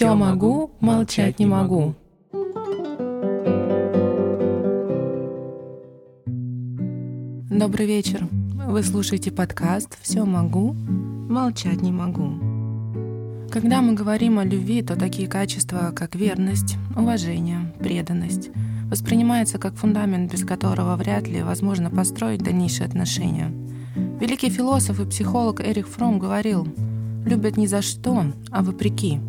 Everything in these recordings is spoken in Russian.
Все могу, молчать не могу. Добрый вечер. Вы слушаете подкаст «Все могу, молчать не могу». Когда мы говорим о любви, то такие качества, как верность, уважение, преданность, воспринимаются как фундамент, без которого вряд ли возможно построить дальнейшие отношения. Великий философ и психолог Эрих Фром говорил, любят не за что, а вопреки.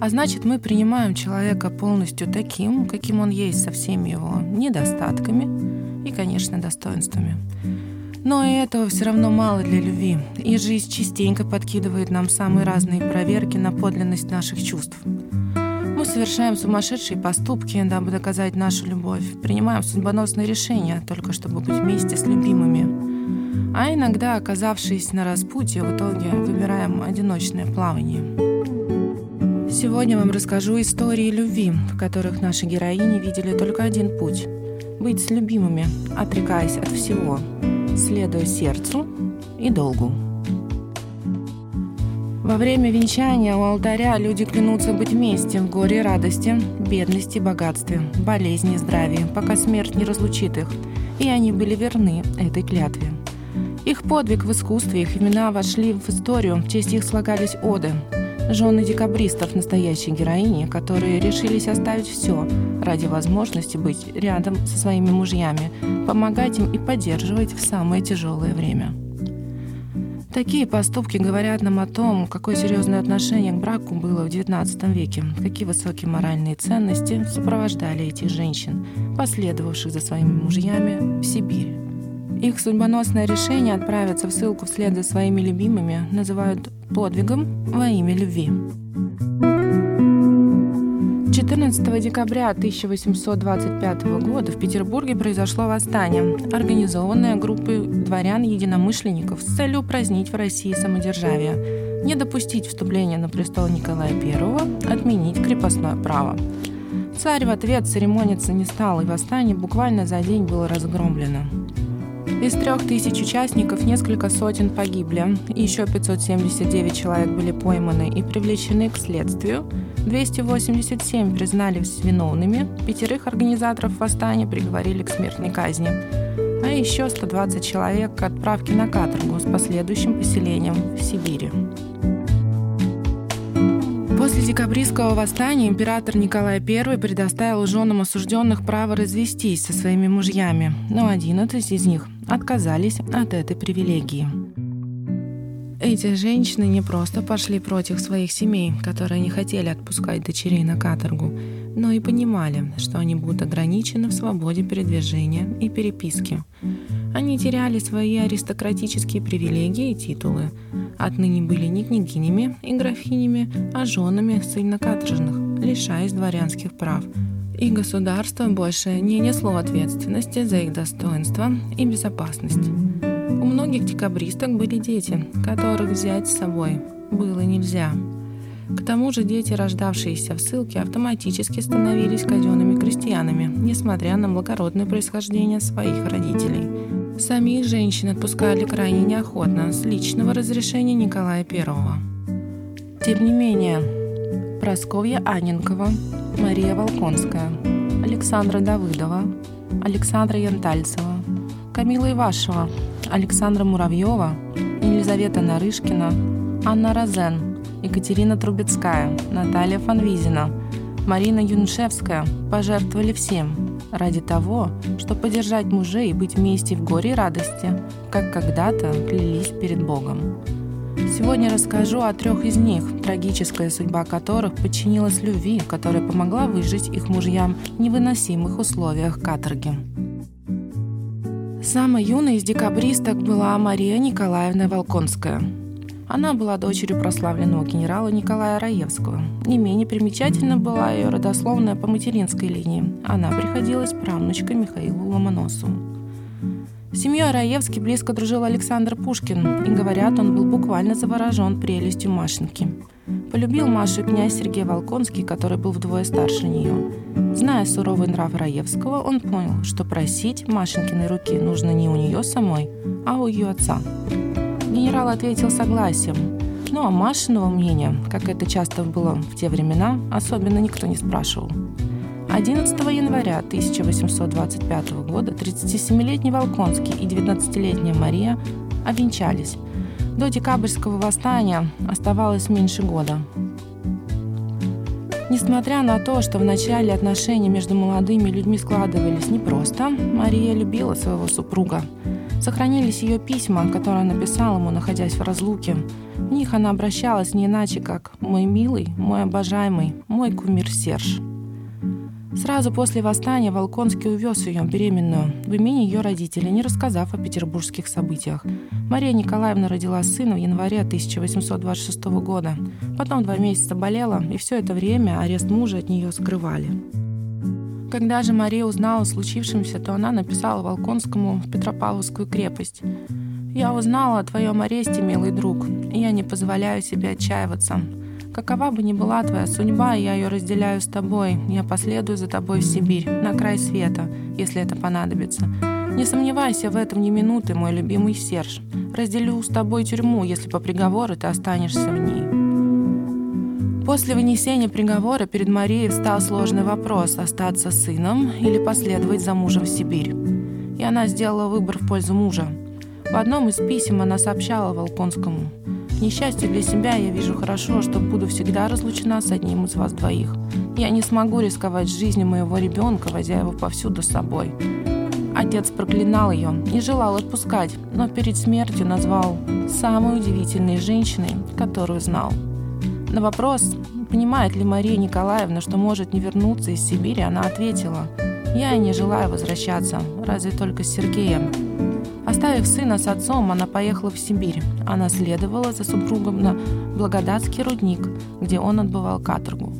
А значит, мы принимаем человека полностью таким, каким он есть, со всеми его недостатками и, конечно, достоинствами. Но и этого все равно мало для любви, и жизнь частенько подкидывает нам самые разные проверки на подлинность наших чувств. Мы совершаем сумасшедшие поступки, дабы доказать нашу любовь, принимаем судьбоносные решения, только чтобы быть вместе с любимыми. А иногда, оказавшись на распутье, в итоге выбираем одиночное плавание. Сегодня вам расскажу истории любви, в которых наши героини видели только один путь — быть с любимыми, отрекаясь от всего — следуя сердцу и долгу. Во время венчания у алтаря люди клянутся быть вместе в горе и радости, бедности и богатстве, болезни и здравии, пока смерть не разлучит их, и они были верны этой клятве. Их подвиг в искусстве, их имена вошли в историю, в честь их слагались оды, жены декабристов, настоящей героини, которые решились оставить все ради возможности быть рядом со своими мужьями, помогать им и поддерживать в самое тяжелое время. Такие поступки говорят нам о том, какое серьезное отношение к браку было в XIX веке, какие высокие моральные ценности сопровождали этих женщин, последовавших за своими мужьями в Сибирь. Их судьбоносное решение отправиться в ссылку вслед за своими любимыми называют подвигом во имя любви. 14 декабря 1825 года в Петербурге произошло восстание, организованное группой дворян-единомышленников с целью упразднить в России самодержавие, не допустить вступления на престол Николая I, отменить крепостное право. Царь в ответ церемониться не стал, и восстание буквально за день было разгромлено. Из трех тысяч участников несколько сотен погибли, еще 579 человек были пойманы и привлечены к следствию, 287 признались виновными, пятерых организаторов восстания приговорили к смертной казни, а еще 120 человек к отправке на каторгу с последующим поселением в Сибири. После декабристского восстания император Николай I предоставил женам осужденных право развестись со своими мужьями, но 11 из них отказались от этой привилегии. Эти женщины не просто пошли против своих семей, которые не хотели отпускать дочерей на каторгу, но и понимали, что они будут ограничены в свободе передвижения и переписки. Они теряли свои аристократические привилегии и титулы, отныне были не княгинями и графинями, а женами ссыльно-каторжных, лишаясь дворянских прав – и государство больше не несло ответственности за их достоинство и безопасность. У многих декабристок были дети, которых взять с собой было нельзя. К тому же дети, рождавшиеся в ссылке, автоматически становились казенными крестьянами, несмотря на благородное происхождение своих родителей. Самих женщин отпускали крайне неохотно, с личного разрешения Николая I. Тем не менее, Просковья Аненкова, Мария Волконская, Александра Давыдова, Александра Янтальцева, Камила Ивашева, Александра Муравьева, Елизавета Нарышкина, Анна Розен, Екатерина Трубецкая, Наталья Фанвизина, Марина Юншевская пожертвовали всем ради того, чтобы поддержать мужей и быть вместе в горе и радости, как когда-то клялись перед Богом. Сегодня расскажу о трех из них, трагическая судьба которых подчинилась любви, которая помогла выжить их мужьям в невыносимых условиях каторги. Самой юной из декабристок была Мария Николаевна Волконская. Она была дочерью прославленного генерала Николая Раевского. Не менее примечательна была ее родословная по материнской линии. Она приходилась правнучкой Михаилу Ломоносову. С семьей Раевски близко дружил Александр Пушкин, и, говорят, он был буквально заворожен прелестью Машеньки. Полюбил Машу князь Сергей Волконский, который был вдвое старше нее. Зная суровый нрав Раевского, он понял, что просить Машенькиной руки нужно не у нее самой, а у ее отца. Генерал ответил согласием. Ну а Машиного мнения, как это часто было в те времена, особенно никто не спрашивал. 11 января 1825 года 37-летний Волконский и 19-летняя Мария обвенчались. До декабрьского восстания оставалось меньше года. Несмотря на то, что в начале отношения между молодыми людьми складывались непросто, Мария любила своего супруга. Сохранились ее письма, которые она написала ему, находясь в разлуке. В них она обращалась не иначе, как «мой милый, мой обожаемый, мой кумир Серж». Сразу после восстания Волконский увез ее беременную в имени ее родителей, не рассказав о петербургских событиях. Мария Николаевна родила сына в январе 1826 года. Потом два месяца болела, и все это время арест мужа от нее скрывали. Когда же Мария узнала о случившемся, то она написала Волконскому в Петропавловскую крепость. «Я узнала о твоем аресте, милый друг, и я не позволяю себе отчаиваться. Какова бы ни была твоя судьба, я ее разделяю с тобой. Я последую за тобой в Сибирь, на край света, если это понадобится. Не сомневайся в этом ни минуты, мой любимый Серж. Разделю с тобой тюрьму, если по приговору ты останешься в ней. После вынесения приговора перед Марией встал сложный вопрос – остаться сыном или последовать за мужем в Сибирь. И она сделала выбор в пользу мужа. В одном из писем она сообщала Волконскому – несчастью для себя я вижу хорошо, что буду всегда разлучена с одним из вас двоих. Я не смогу рисковать жизнью моего ребенка, возя его повсюду с собой. Отец проклинал ее, не желал отпускать, но перед смертью назвал самой удивительной женщиной, которую знал. На вопрос, понимает ли Мария Николаевна, что может не вернуться из Сибири, она ответила, «Я и не желаю возвращаться, разве только с Сергеем. Оставив сына с отцом, она поехала в Сибирь. Она следовала за супругом на Благодатский рудник, где он отбывал каторгу.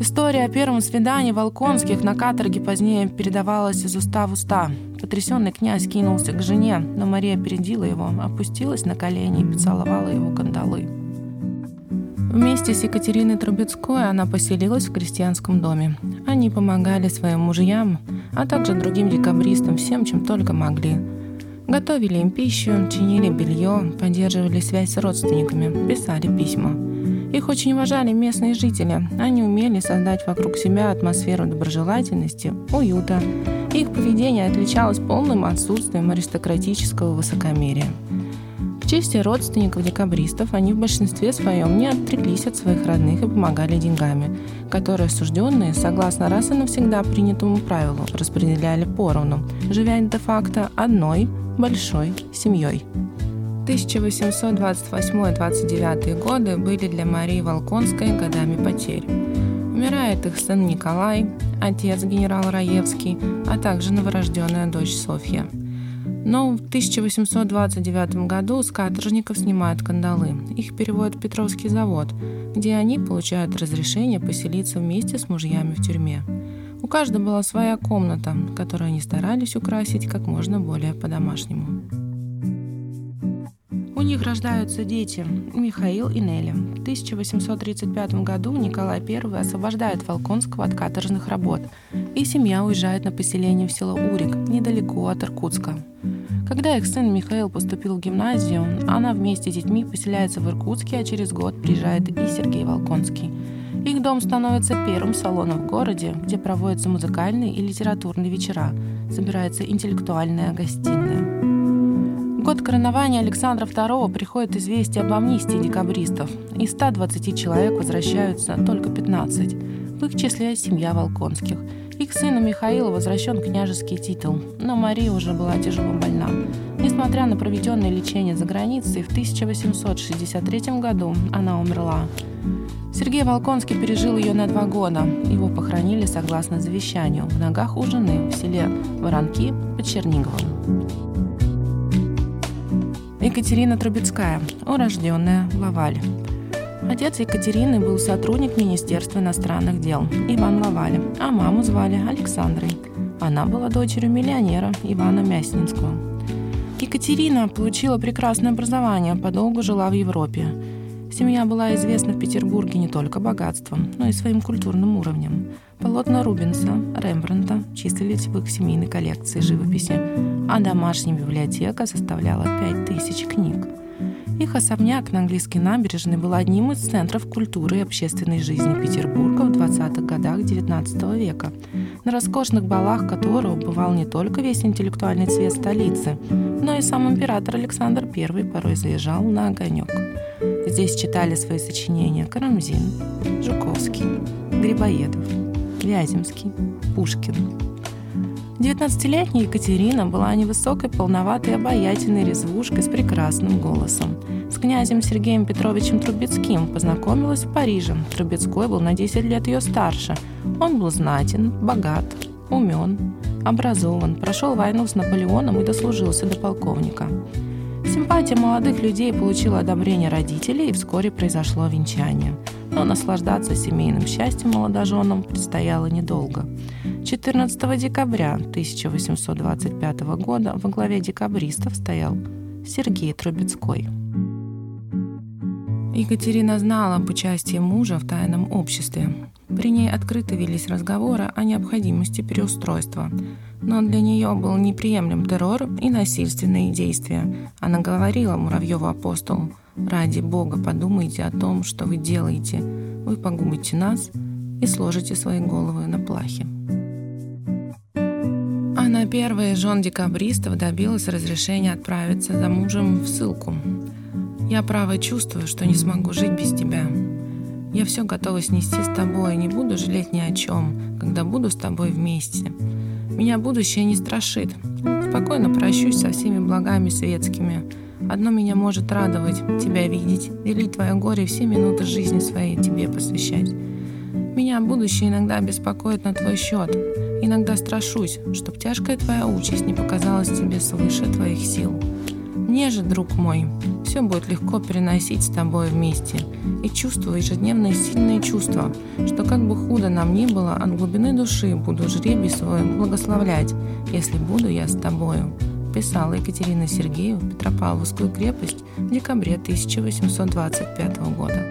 История о первом свидании Волконских на каторге позднее передавалась из уста в уста. Потрясенный князь кинулся к жене, но Мария опередила его, опустилась на колени и поцеловала его кандалы. Вместе с Екатериной Трубецкой она поселилась в крестьянском доме. Они помогали своим мужьям, а также другим декабристам всем, чем только могли – Готовили им пищу, чинили белье, поддерживали связь с родственниками, писали письма. Их очень уважали местные жители. Они умели создать вокруг себя атмосферу доброжелательности, уюта. Их поведение отличалось полным отсутствием аристократического высокомерия. В честь родственников декабристов они в большинстве своем не отреклись от своих родных и помогали деньгами, которые осужденные, согласно раз и навсегда принятому правилу, распределяли поровну, живя де-факто одной большой семьей. 1828-29 годы были для Марии Волконской годами потерь. Умирает их сын Николай, отец генерал Раевский, а также новорожденная дочь Софья. Но в 1829 году с каторжников снимают кандалы. Их переводят в Петровский завод, где они получают разрешение поселиться вместе с мужьями в тюрьме. У каждого была своя комната, которую они старались украсить как можно более по-домашнему. У них рождаются дети Михаил и Нелли. В 1835 году Николай I освобождает Волконского от каторжных работ, и семья уезжает на поселение в село Урик, недалеко от Иркутска. Когда их сын Михаил поступил в гимназию, она вместе с детьми поселяется в Иркутске, а через год приезжает и Сергей Волконский – их дом становится первым салоном в городе, где проводятся музыкальные и литературные вечера, собирается интеллектуальная гостиная. Год коронования Александра II приходит известие об амнистии декабристов. Из 120 человек возвращаются только 15. В их числе семья Волконских. Их сыну Михаилу возвращен княжеский титул, но Мария уже была тяжело больна. Несмотря на проведенное лечение за границей, в 1863 году она умерла. Сергей Волконский пережил ее на два года. Его похоронили согласно завещанию в ногах у жены в селе Воронки под Черниговым. Екатерина Трубецкая, урожденная Лаваль. Отец Екатерины был сотрудник Министерства иностранных дел Иван Лаваль, а маму звали Александрой. Она была дочерью миллионера Ивана Мяснинского. Екатерина получила прекрасное образование, подолгу жила в Европе. Семья была известна в Петербурге не только богатством, но и своим культурным уровнем. Полотна Рубенса, Рембрандта числились в их семейной коллекции живописи, а домашняя библиотека составляла 5000 книг. Их особняк на английской набережной был одним из центров культуры и общественной жизни Петербурга в 20-х годах XIX века, на роскошных балах которого бывал не только весь интеллектуальный цвет столицы, но и сам император Александр I порой заезжал на огонек. Здесь читали свои сочинения Карамзин, Жуковский, Грибоедов, Вяземский, Пушкин. 19-летняя Екатерина была невысокой, полноватой, обаятельной резвушкой с прекрасным голосом. С князем Сергеем Петровичем Трубецким познакомилась в Париже. Трубецкой был на 10 лет ее старше. Он был знатен, богат, умен, образован, прошел войну с Наполеоном и дослужился до полковника. Симпатия молодых людей получила одобрение родителей, и вскоре произошло венчание. Но наслаждаться семейным счастьем молодоженам предстояло недолго. 14 декабря 1825 года во главе декабристов стоял Сергей Трубецкой. Екатерина знала об участии мужа в тайном обществе. При ней открыто велись разговоры о необходимости переустройства. Но для нее был неприемлем террор и насильственные действия. Она говорила Муравьеву апостолу, «Ради Бога подумайте о том, что вы делаете. Вы погубите нас и сложите свои головы на плахе». Она первая из жен декабристов добилась разрешения отправиться за мужем в ссылку. «Я право чувствую, что не смогу жить без тебя. Я все готова снести с тобой, не буду жалеть ни о чем, когда буду с тобой вместе. Меня будущее не страшит. Спокойно прощусь со всеми благами светскими. Одно меня может радовать — тебя видеть, делить твое горе все минуты жизни своей тебе посвящать. Меня будущее иногда беспокоит на твой счет. Иногда страшусь, чтоб тяжкая твоя участь не показалась тебе свыше твоих сил. Мне же, друг мой, все будет легко переносить с тобой вместе. И чувствую ежедневные сильные чувства, что как бы худо нам ни было, от глубины души буду жребий свой благословлять, если буду я с тобою. Писала Екатерина Сергеева Петропавловскую крепость в декабре 1825 года.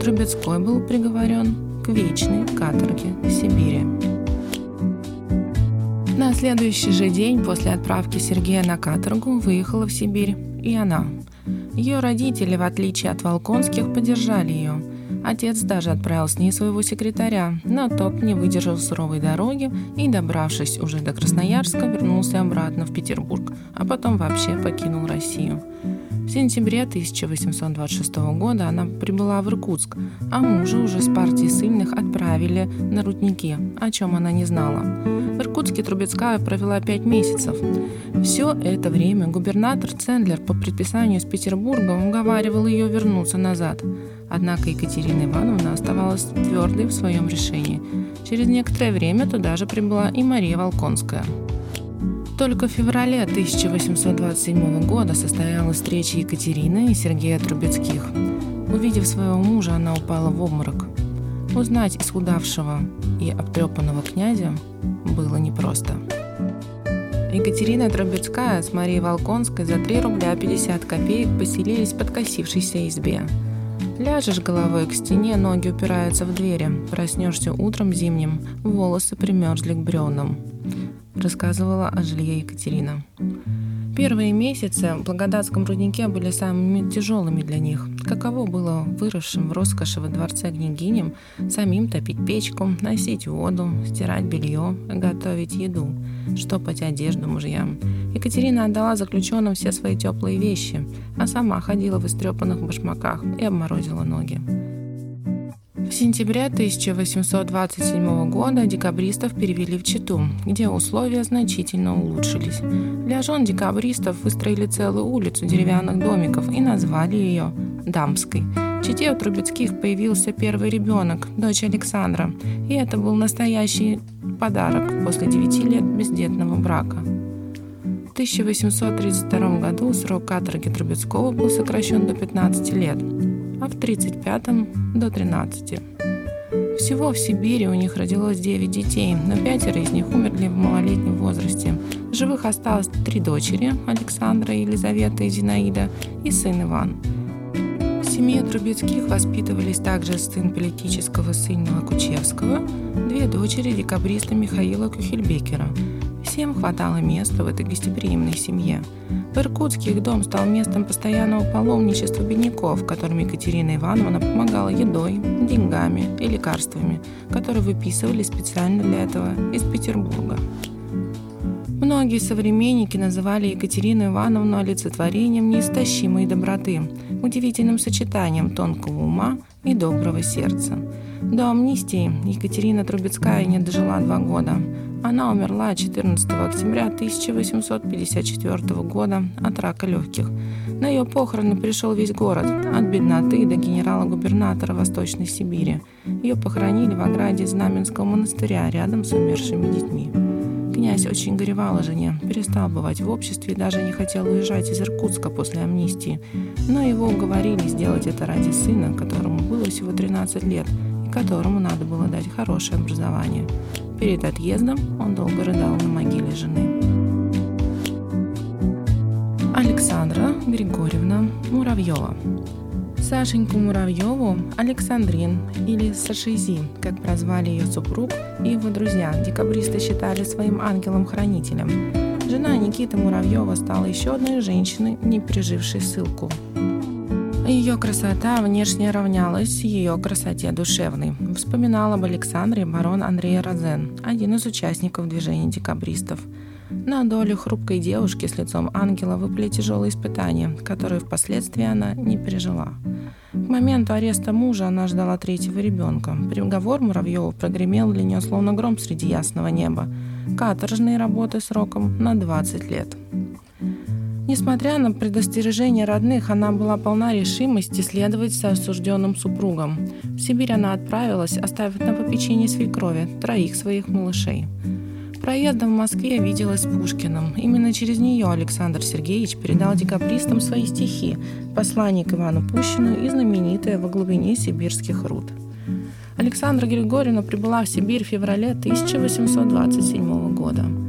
Трубецкой был приговорен к вечной каторге в Сибири. На следующий же день после отправки Сергея на каторгу выехала в Сибирь и она. Ее родители, в отличие от Волконских, поддержали ее. Отец даже отправил с ней своего секретаря, но тот не выдержал суровой дороги и, добравшись уже до Красноярска, вернулся обратно в Петербург, а потом вообще покинул Россию. В сентябре 1826 года она прибыла в Иркутск, а мужа уже с партии сильных отправили на рудники, о чем она не знала. В Иркутске Трубецкая провела пять месяцев. Все это время губернатор Цендлер по предписанию из Петербурга уговаривал ее вернуться назад. Однако Екатерина Ивановна оставалась твердой в своем решении. Через некоторое время туда же прибыла и Мария Волконская. Только в феврале 1827 года состоялась встреча Екатерины и Сергея Трубецких. Увидев своего мужа, она упала в обморок. Узнать исхудавшего и обтрепанного князя было непросто. Екатерина Трубецкая с Марией Волконской за 3 рубля 50 копеек поселились в подкосившейся избе. Ляжешь головой к стене, ноги упираются в двери. Проснешься утром зимним, волосы примерзли к бревнам рассказывала о жилье Екатерина. Первые месяцы в Благодатском руднике были самыми тяжелыми для них. Каково было выросшим в роскоши во дворце княгиням самим топить печку, носить воду, стирать белье, готовить еду, штопать одежду мужьям. Екатерина отдала заключенным все свои теплые вещи, а сама ходила в истрепанных башмаках и обморозила ноги. В сентябре 1827 года декабристов перевели в Читу, где условия значительно улучшились. Для жен декабристов выстроили целую улицу деревянных домиков и назвали ее Дамской. В Чите у Трубецких появился первый ребенок, дочь Александра, и это был настоящий подарок после девяти лет бездетного брака. В 1832 году срок каторги Трубецкого был сокращен до 15 лет, а в 1935 до 13. Всего в Сибири у них родилось 9 детей, но пятеро из них умерли в малолетнем возрасте. Живых осталось три дочери – Александра, Елизавета и Зинаида, и сын Иван. В семье Трубецких воспитывались также сын политического сына Кучевского, две дочери декабриста Михаила Кюхельбекера. Всем хватало места в этой гостеприимной семье. В Иркутске их дом стал местом постоянного паломничества бедняков, которым Екатерина Ивановна помогала едой, деньгами и лекарствами, которые выписывали специально для этого из Петербурга. Многие современники называли Екатерину Ивановну олицетворением неистощимой доброты, удивительным сочетанием тонкого ума и доброго сердца. До амнистии Екатерина Трубецкая не дожила два года. Она умерла 14 октября 1854 года от рака легких. На ее похороны пришел весь город, от бедноты до генерала-губернатора Восточной Сибири. Ее похоронили в ограде Знаменского монастыря рядом с умершими детьми. Князь очень горевал о жене, перестал бывать в обществе и даже не хотел уезжать из Иркутска после амнистии. Но его уговорили сделать это ради сына, которому было всего 13 лет, и которому надо было дать хорошее образование. Перед отъездом он долго рыдал на могиле жены. Александра Григорьевна Муравьева Сашеньку Муравьеву Александрин или Сашизи, как прозвали ее супруг и его друзья, декабристы считали своим ангелом-хранителем. Жена Никиты Муравьева стала еще одной женщиной, не пережившей ссылку. Ее красота внешне равнялась ее красоте душевной. Вспоминал об Александре барон Андрей Розен, один из участников движения декабристов – на долю хрупкой девушки с лицом ангела выпали тяжелые испытания, которые впоследствии она не пережила. К моменту ареста мужа она ждала третьего ребенка. Приговор Муравьева прогремел для нее словно гром среди ясного неба. Каторжные работы сроком на 20 лет. Несмотря на предостережение родных, она была полна решимости следовать за осужденным супругом. В Сибирь она отправилась, оставив на попечении свекрови троих своих малышей. Проездом в Москве виделась с Пушкиным. Именно через нее Александр Сергеевич передал декабристам свои стихи «Послание к Ивану Пущину» и знаменитое «Во глубине сибирских руд». Александра Григорьевна прибыла в Сибирь в феврале 1827 года.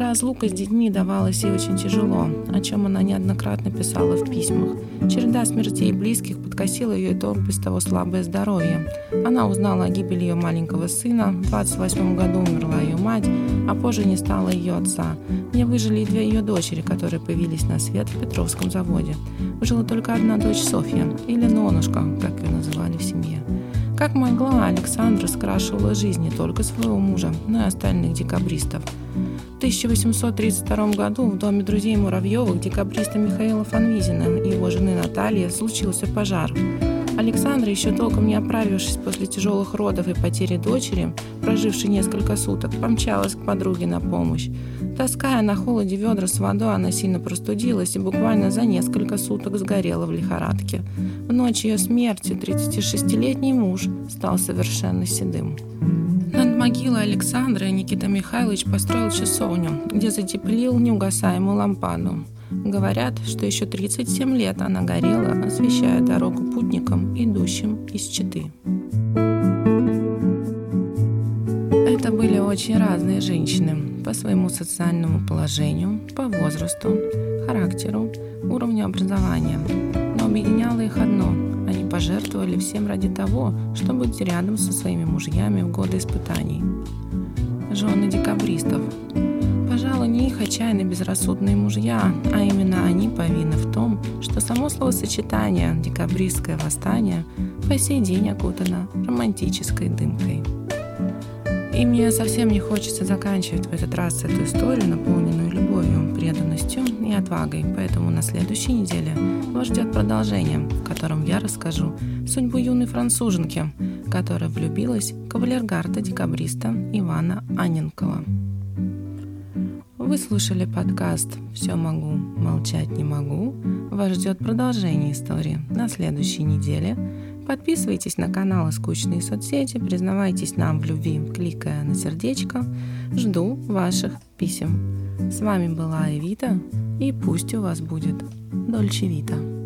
Разлука с детьми давалась ей очень тяжело, о чем она неоднократно писала в письмах. Череда смертей близких подкосила ее и то без того слабое здоровье. Она узнала о гибели ее маленького сына, в 28 году умерла ее мать, а позже не стало ее отца. Не выжили и две ее дочери, которые появились на свет в Петровском заводе. Выжила только одна дочь Софья, или Нонушка, как ее называли в семье. Как могла, Александра скрашивала жизнь не только своего мужа, но и остальных декабристов. В 1832 году в доме друзей Муравьевых декабриста Михаила Фанвизина и его жены Натальи случился пожар. Александра, еще толком не оправившись после тяжелых родов и потери дочери, прожившей несколько суток, помчалась к подруге на помощь. Таская на холоде ведра с водой, она сильно простудилась и буквально за несколько суток сгорела в лихорадке. В ночь ее смерти 36-летний муж стал совершенно седым. Над могилой Александры Никита Михайлович построил часовню, где затеплил неугасаемую лампаду. Говорят, что еще 37 лет она горела, освещая дорогу путникам, идущим из Читы. Это были очень разные женщины по своему социальному положению, по возрасту, характеру, уровню образования. Но объединяло их одно – пожертвовали всем ради того, чтобы быть рядом со своими мужьями в годы испытаний. Жены декабристов – Пожалуй, не их отчаянно безрассудные мужья, а именно они повинны в том, что само словосочетание «декабристское восстание» по сей день окутано романтической дымкой. И мне совсем не хочется заканчивать в этот раз эту историю, наполненную любовью, преданностью и отвагой, поэтому на следующей неделе вас ждет продолжение, котором я расскажу судьбу юной француженки, которая влюбилась в кавалергарда-декабриста Ивана Анненкова. Вы слушали подкаст «Все могу, молчать не могу». Вас ждет продолжение истории на следующей неделе. Подписывайтесь на каналы «Скучные соцсети», признавайтесь нам в любви, кликая на сердечко. Жду ваших писем. С вами была Эвита, и пусть у вас будет Дольче Вита.